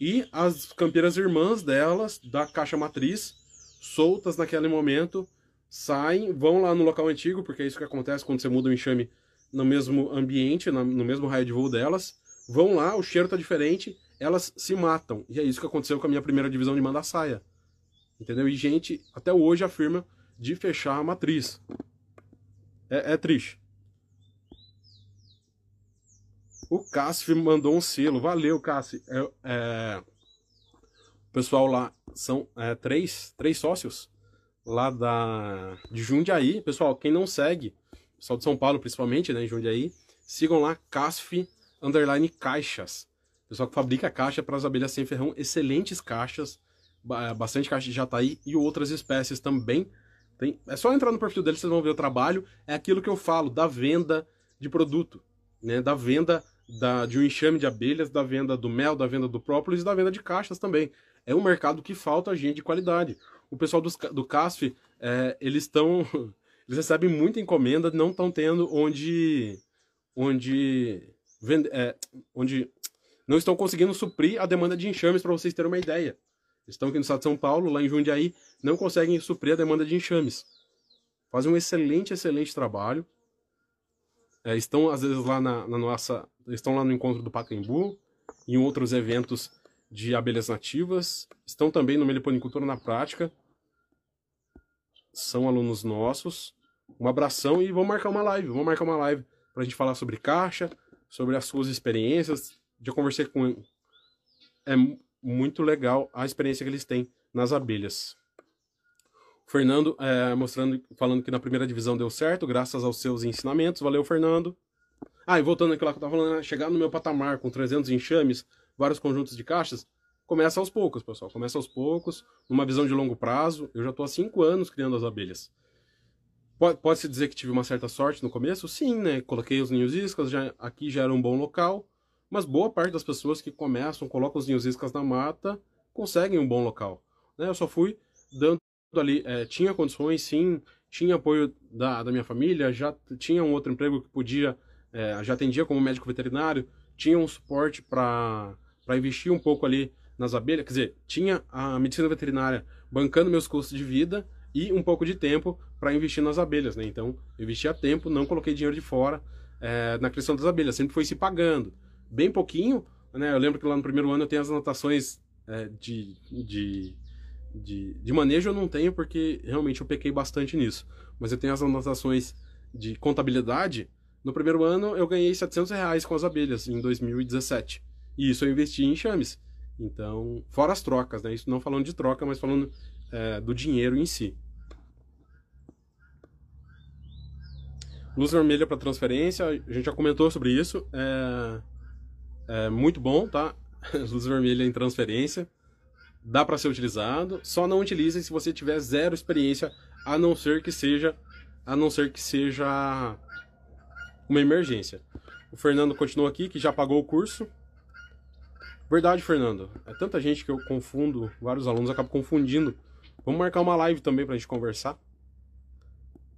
[SPEAKER 1] e as campeiras irmãs delas, da caixa matriz, soltas naquele momento, saem, vão lá no local antigo, porque é isso que acontece quando você muda o enxame. no mesmo ambiente, no mesmo raio de voo delas, vão lá, o cheiro tá diferente, elas se matam. E é isso que aconteceu com a minha primeira divisão de manda saia. Entendeu? E gente até hoje afirma de fechar a matriz. É, é triste. O Cássio mandou um selo. Valeu, Cássio. É, é, o pessoal lá são é, três, três sócios lá da, de Jundiaí. Pessoal, quem não segue, pessoal de São Paulo principalmente, né, em Jundiaí, sigam lá Casf Underline Caixas. Pessoal que fabrica caixa para as abelhas sem ferrão, excelentes caixas, bastante caixa de jataí e outras espécies também. Tem, é só entrar no perfil deles, vocês vão ver o trabalho. É aquilo que eu falo, da venda de produto, né, da venda da, de um enxame de abelhas, da venda do mel, da venda do própolis e da venda de caixas também. É um mercado que falta gente de qualidade. O pessoal do, do CASF, é, eles estão. Eles recebem muita encomenda, não estão tendo onde. onde. Vende, é, onde não estão conseguindo suprir a demanda de enxames, para vocês terem uma ideia. Estão aqui no estado de São Paulo, lá em Jundiaí, não conseguem suprir a demanda de enxames. Fazem um excelente, excelente trabalho. É, estão, às vezes, lá na, na nossa estão lá no encontro do Pacaembu, em outros eventos de abelhas nativas, estão também no Meliponicultura na Prática, são alunos nossos. Um abração e vamos marcar uma live, vamos marcar uma live para a gente falar sobre caixa, sobre as suas experiências. Já conversei com é muito legal a experiência que eles têm nas abelhas. O Fernando é, mostrando, falando que na primeira divisão deu certo, graças aos seus ensinamentos. Valeu, Fernando. Ah, e voltando àquilo que eu tava falando, né? chegar no meu patamar com 300 enxames, vários conjuntos de caixas, começa aos poucos, pessoal. Começa aos poucos, numa visão de longo prazo. Eu já tô há 5 anos criando as abelhas. Pode-se dizer que tive uma certa sorte no começo? Sim, né? Coloquei os ninhos iscas, já, aqui já era um bom local. Mas boa parte das pessoas que começam, colocam os ninhos iscas na mata, conseguem um bom local. Né? Eu só fui dando ali, é, tinha condições, sim, tinha apoio da, da minha família, já tinha um outro emprego que podia é, já atendia como médico veterinário, tinha um suporte para investir um pouco ali nas abelhas, quer dizer, tinha a medicina veterinária bancando meus custos de vida e um pouco de tempo para investir nas abelhas, né? Então, eu investia tempo, não coloquei dinheiro de fora é, na criação das abelhas, sempre foi se pagando. Bem pouquinho, né? Eu lembro que lá no primeiro ano eu tenho as anotações é, de, de, de, de manejo, eu não tenho porque realmente eu pequei bastante nisso. Mas eu tenho as anotações de contabilidade no primeiro ano eu ganhei 700 reais com as abelhas, em 2017. E isso eu investi em enxames. Então, fora as trocas, né? Isso não falando de troca, mas falando é, do dinheiro em si. Luz vermelha para transferência, a gente já comentou sobre isso. É, é muito bom, tá? Luz vermelha em transferência. Dá para ser utilizado. Só não utilize se você tiver zero experiência, a não ser que seja, a não ser que seja uma emergência. O Fernando continua aqui, que já pagou o curso. Verdade, Fernando. É tanta gente que eu confundo, vários alunos acabam confundindo. Vamos marcar uma live também pra gente conversar.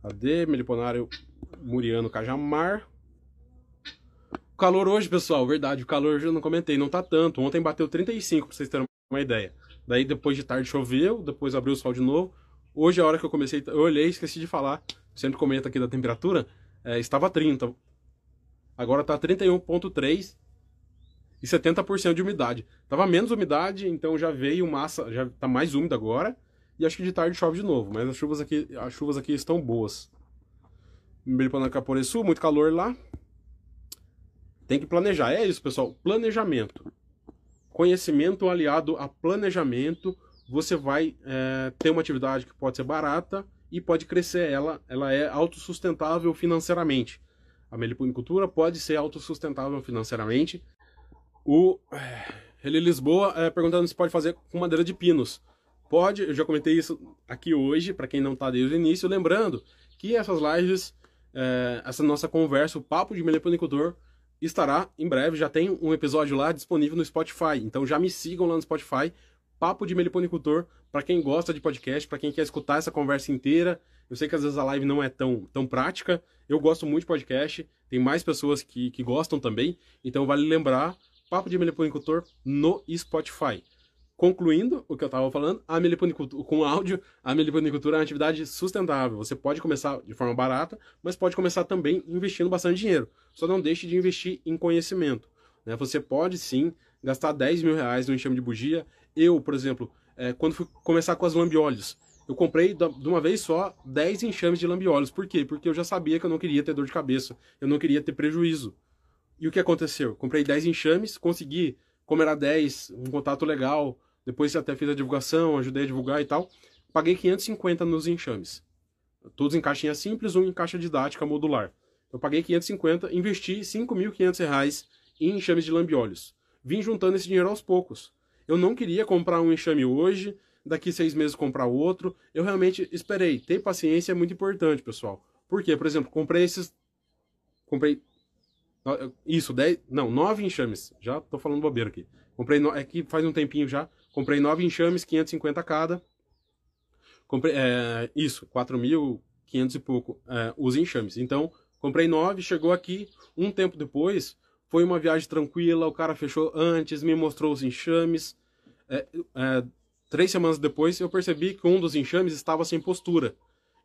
[SPEAKER 1] Cadê? Meliponário Muriano Cajamar. O calor hoje, pessoal, verdade, o calor hoje eu não comentei, não tá tanto. Ontem bateu 35, pra vocês terem uma ideia. Daí depois de tarde choveu, depois abriu o sol de novo. Hoje, a hora que eu comecei, eu olhei e esqueci de falar. Sempre comenta aqui da temperatura é, estava 30. Agora está 31,3 e 70% de umidade. Tava menos umidade, então já veio massa, já está mais úmido agora. E acho que de tarde chove de novo, mas as chuvas aqui, as chuvas aqui estão boas. Caporeçu, muito calor lá. Tem que planejar. É isso, pessoal. Planejamento. Conhecimento aliado a planejamento. Você vai é, ter uma atividade que pode ser barata e pode crescer. Ela, ela é autossustentável financeiramente. A meliponicultura pode ser autossustentável financeiramente. O ele eh, Lisboa é, perguntando se pode fazer com madeira de pinos. Pode, eu já comentei isso aqui hoje, para quem não está desde o início. Lembrando que essas lives, é, essa nossa conversa, o Papo de Meliponicultor, estará em breve. Já tem um episódio lá disponível no Spotify. Então já me sigam lá no Spotify Papo de Meliponicultor, para quem gosta de podcast, para quem quer escutar essa conversa inteira. Eu sei que às vezes a live não é tão, tão prática. Eu gosto muito de podcast, tem mais pessoas que, que gostam também. Então vale lembrar, Papo de Meliponicultor no Spotify. concluindo o que eu estava falando, a meliponicultura, com áudio, a meliponicultura é uma atividade sustentável. Você pode começar de forma barata, mas pode começar também investindo bastante dinheiro. Só não deixe de investir em conhecimento. Né? Você pode sim gastar 10 mil reais no enxame de bugia. Eu, por exemplo, é, quando fui começar com as lambiolhos, eu comprei de uma vez só 10 enxames de lambiolhos. Por quê? Porque eu já sabia que eu não queria ter dor de cabeça, eu não queria ter prejuízo. E o que aconteceu? Comprei 10 enxames, consegui, como era 10, um contato legal, depois até fiz a divulgação, ajudei a divulgar e tal. Paguei 550 nos enxames. Todos em caixinha simples, um em caixa didática modular. Eu paguei 550, investi 5.500 reais em enxames de lambiolhos. Vim juntando esse dinheiro aos poucos. Eu não queria comprar um enxame hoje, daqui seis meses comprar outro. Eu realmente esperei. Ter paciência é muito importante, pessoal. Por quê? Por exemplo, comprei esses. Comprei. Isso, 10. Não, nove enxames. Já tô falando bobeira aqui. Comprei. No... É que faz um tempinho já. Comprei nove enxames, 550 cada. Comprei. É... Isso, 4.500 e pouco é, os enxames. Então, comprei nove, chegou aqui. Um tempo depois, foi uma viagem tranquila. O cara fechou antes, me mostrou os enxames. É, é, três semanas depois, eu percebi que um dos enxames estava sem postura.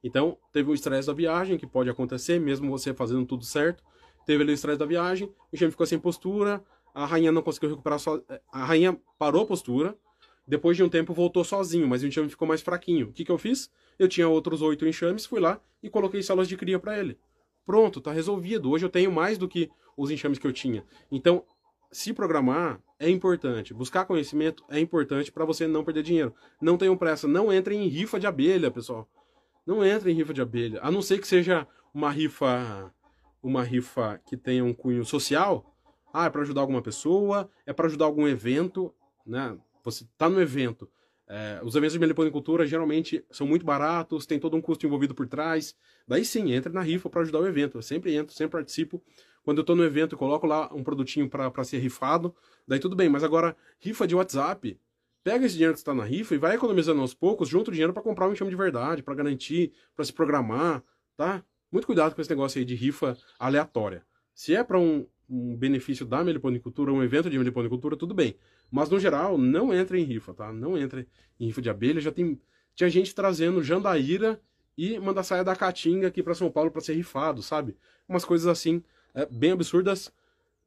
[SPEAKER 1] Então, teve o estresse da viagem, que pode acontecer, mesmo você fazendo tudo certo. Teve ali o estresse da viagem, o enxame ficou sem postura, a rainha não conseguiu recuperar só. A rainha parou a postura, depois de um tempo voltou sozinho, mas o enxame ficou mais fraquinho. O que, que eu fiz? Eu tinha outros oito enxames, fui lá e coloquei células de cria para ele. Pronto, tá resolvido. Hoje eu tenho mais do que os enxames que eu tinha. Então, se programar é importante. Buscar conhecimento é importante para você não perder dinheiro. Não tenham pressa. Não entre em rifa de abelha, pessoal. Não entre em rifa de abelha. A não ser que seja uma rifa uma rifa que tenha um cunho social. Ah, é para ajudar alguma pessoa, é para ajudar algum evento, né? Você tá no evento. É, os eventos de meliponicultura geralmente são muito baratos, tem todo um custo envolvido por trás. Daí sim, entre na rifa para ajudar o evento. Eu sempre entro, sempre participo. Quando eu estou no evento, eu coloco lá um produtinho para ser rifado. Daí tudo bem, mas agora, rifa de WhatsApp. Pega esse dinheiro que está na rifa e vai economizando aos poucos, junta o dinheiro para comprar um enxame de verdade, para garantir, para se programar, tá? Muito cuidado com esse negócio aí de rifa aleatória. Se é para um, um, benefício da meliponicultura, um evento de meliponicultura, tudo bem. Mas no geral, não entre em rifa, tá? Não entre em rifa de abelha. Já tem tinha gente trazendo jandaíra e manda saia da caatinga aqui para São Paulo para ser rifado, sabe? Umas coisas assim é, bem absurdas.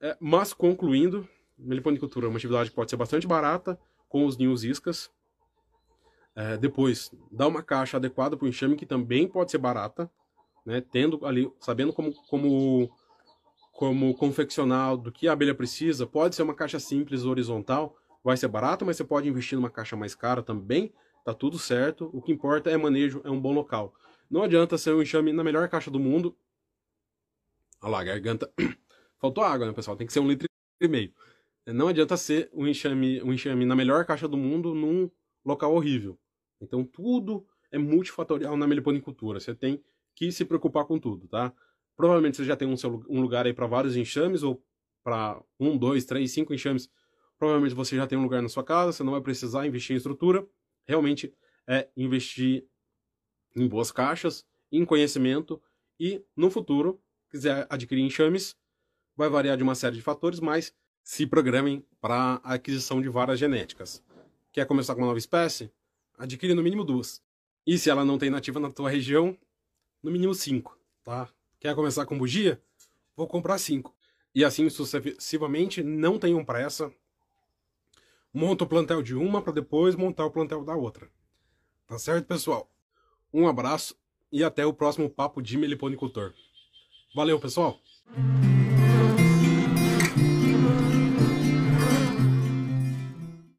[SPEAKER 1] É, mas concluindo, meliponicultura é uma atividade que pode ser bastante barata com os ninhos iscas. É, depois, dá uma caixa adequada para o enxame, que também pode ser barata, né? Tendo ali, sabendo como, como, como confeccionar do que a abelha precisa. Pode ser uma caixa simples, horizontal, vai ser barato, mas você pode investir numa caixa mais cara também, tá tudo certo. O que importa é manejo, é um bom local. Não adianta ser um enxame na melhor caixa do mundo Olha lá, garganta. Faltou água, né, pessoal? Tem que ser um litro e meio. Não adianta ser um enxame, um enxame na melhor caixa do mundo num local horrível. Então tudo é multifatorial na meliponicultura. Você tem que se preocupar com tudo, tá? Provavelmente você já tem um, seu, um lugar aí para vários enxames, ou para um, dois, três, cinco enxames. Provavelmente você já tem um lugar na sua casa, você não vai precisar investir em estrutura. Realmente é investir em boas caixas, em conhecimento e no futuro quiser adquirir enxames, vai variar de uma série de fatores, mas se programem para a aquisição de varas genéticas. Quer começar com uma nova espécie? Adquire no mínimo duas. E se ela não tem nativa na tua região, no mínimo cinco, tá? Quer começar com bugia? Vou comprar cinco. E assim sucessivamente, não tenham pressa. Monta o plantel de uma para depois montar o plantel da outra. Tá certo, pessoal? Um abraço e até o próximo papo de meliponicultor. Valeu, pessoal!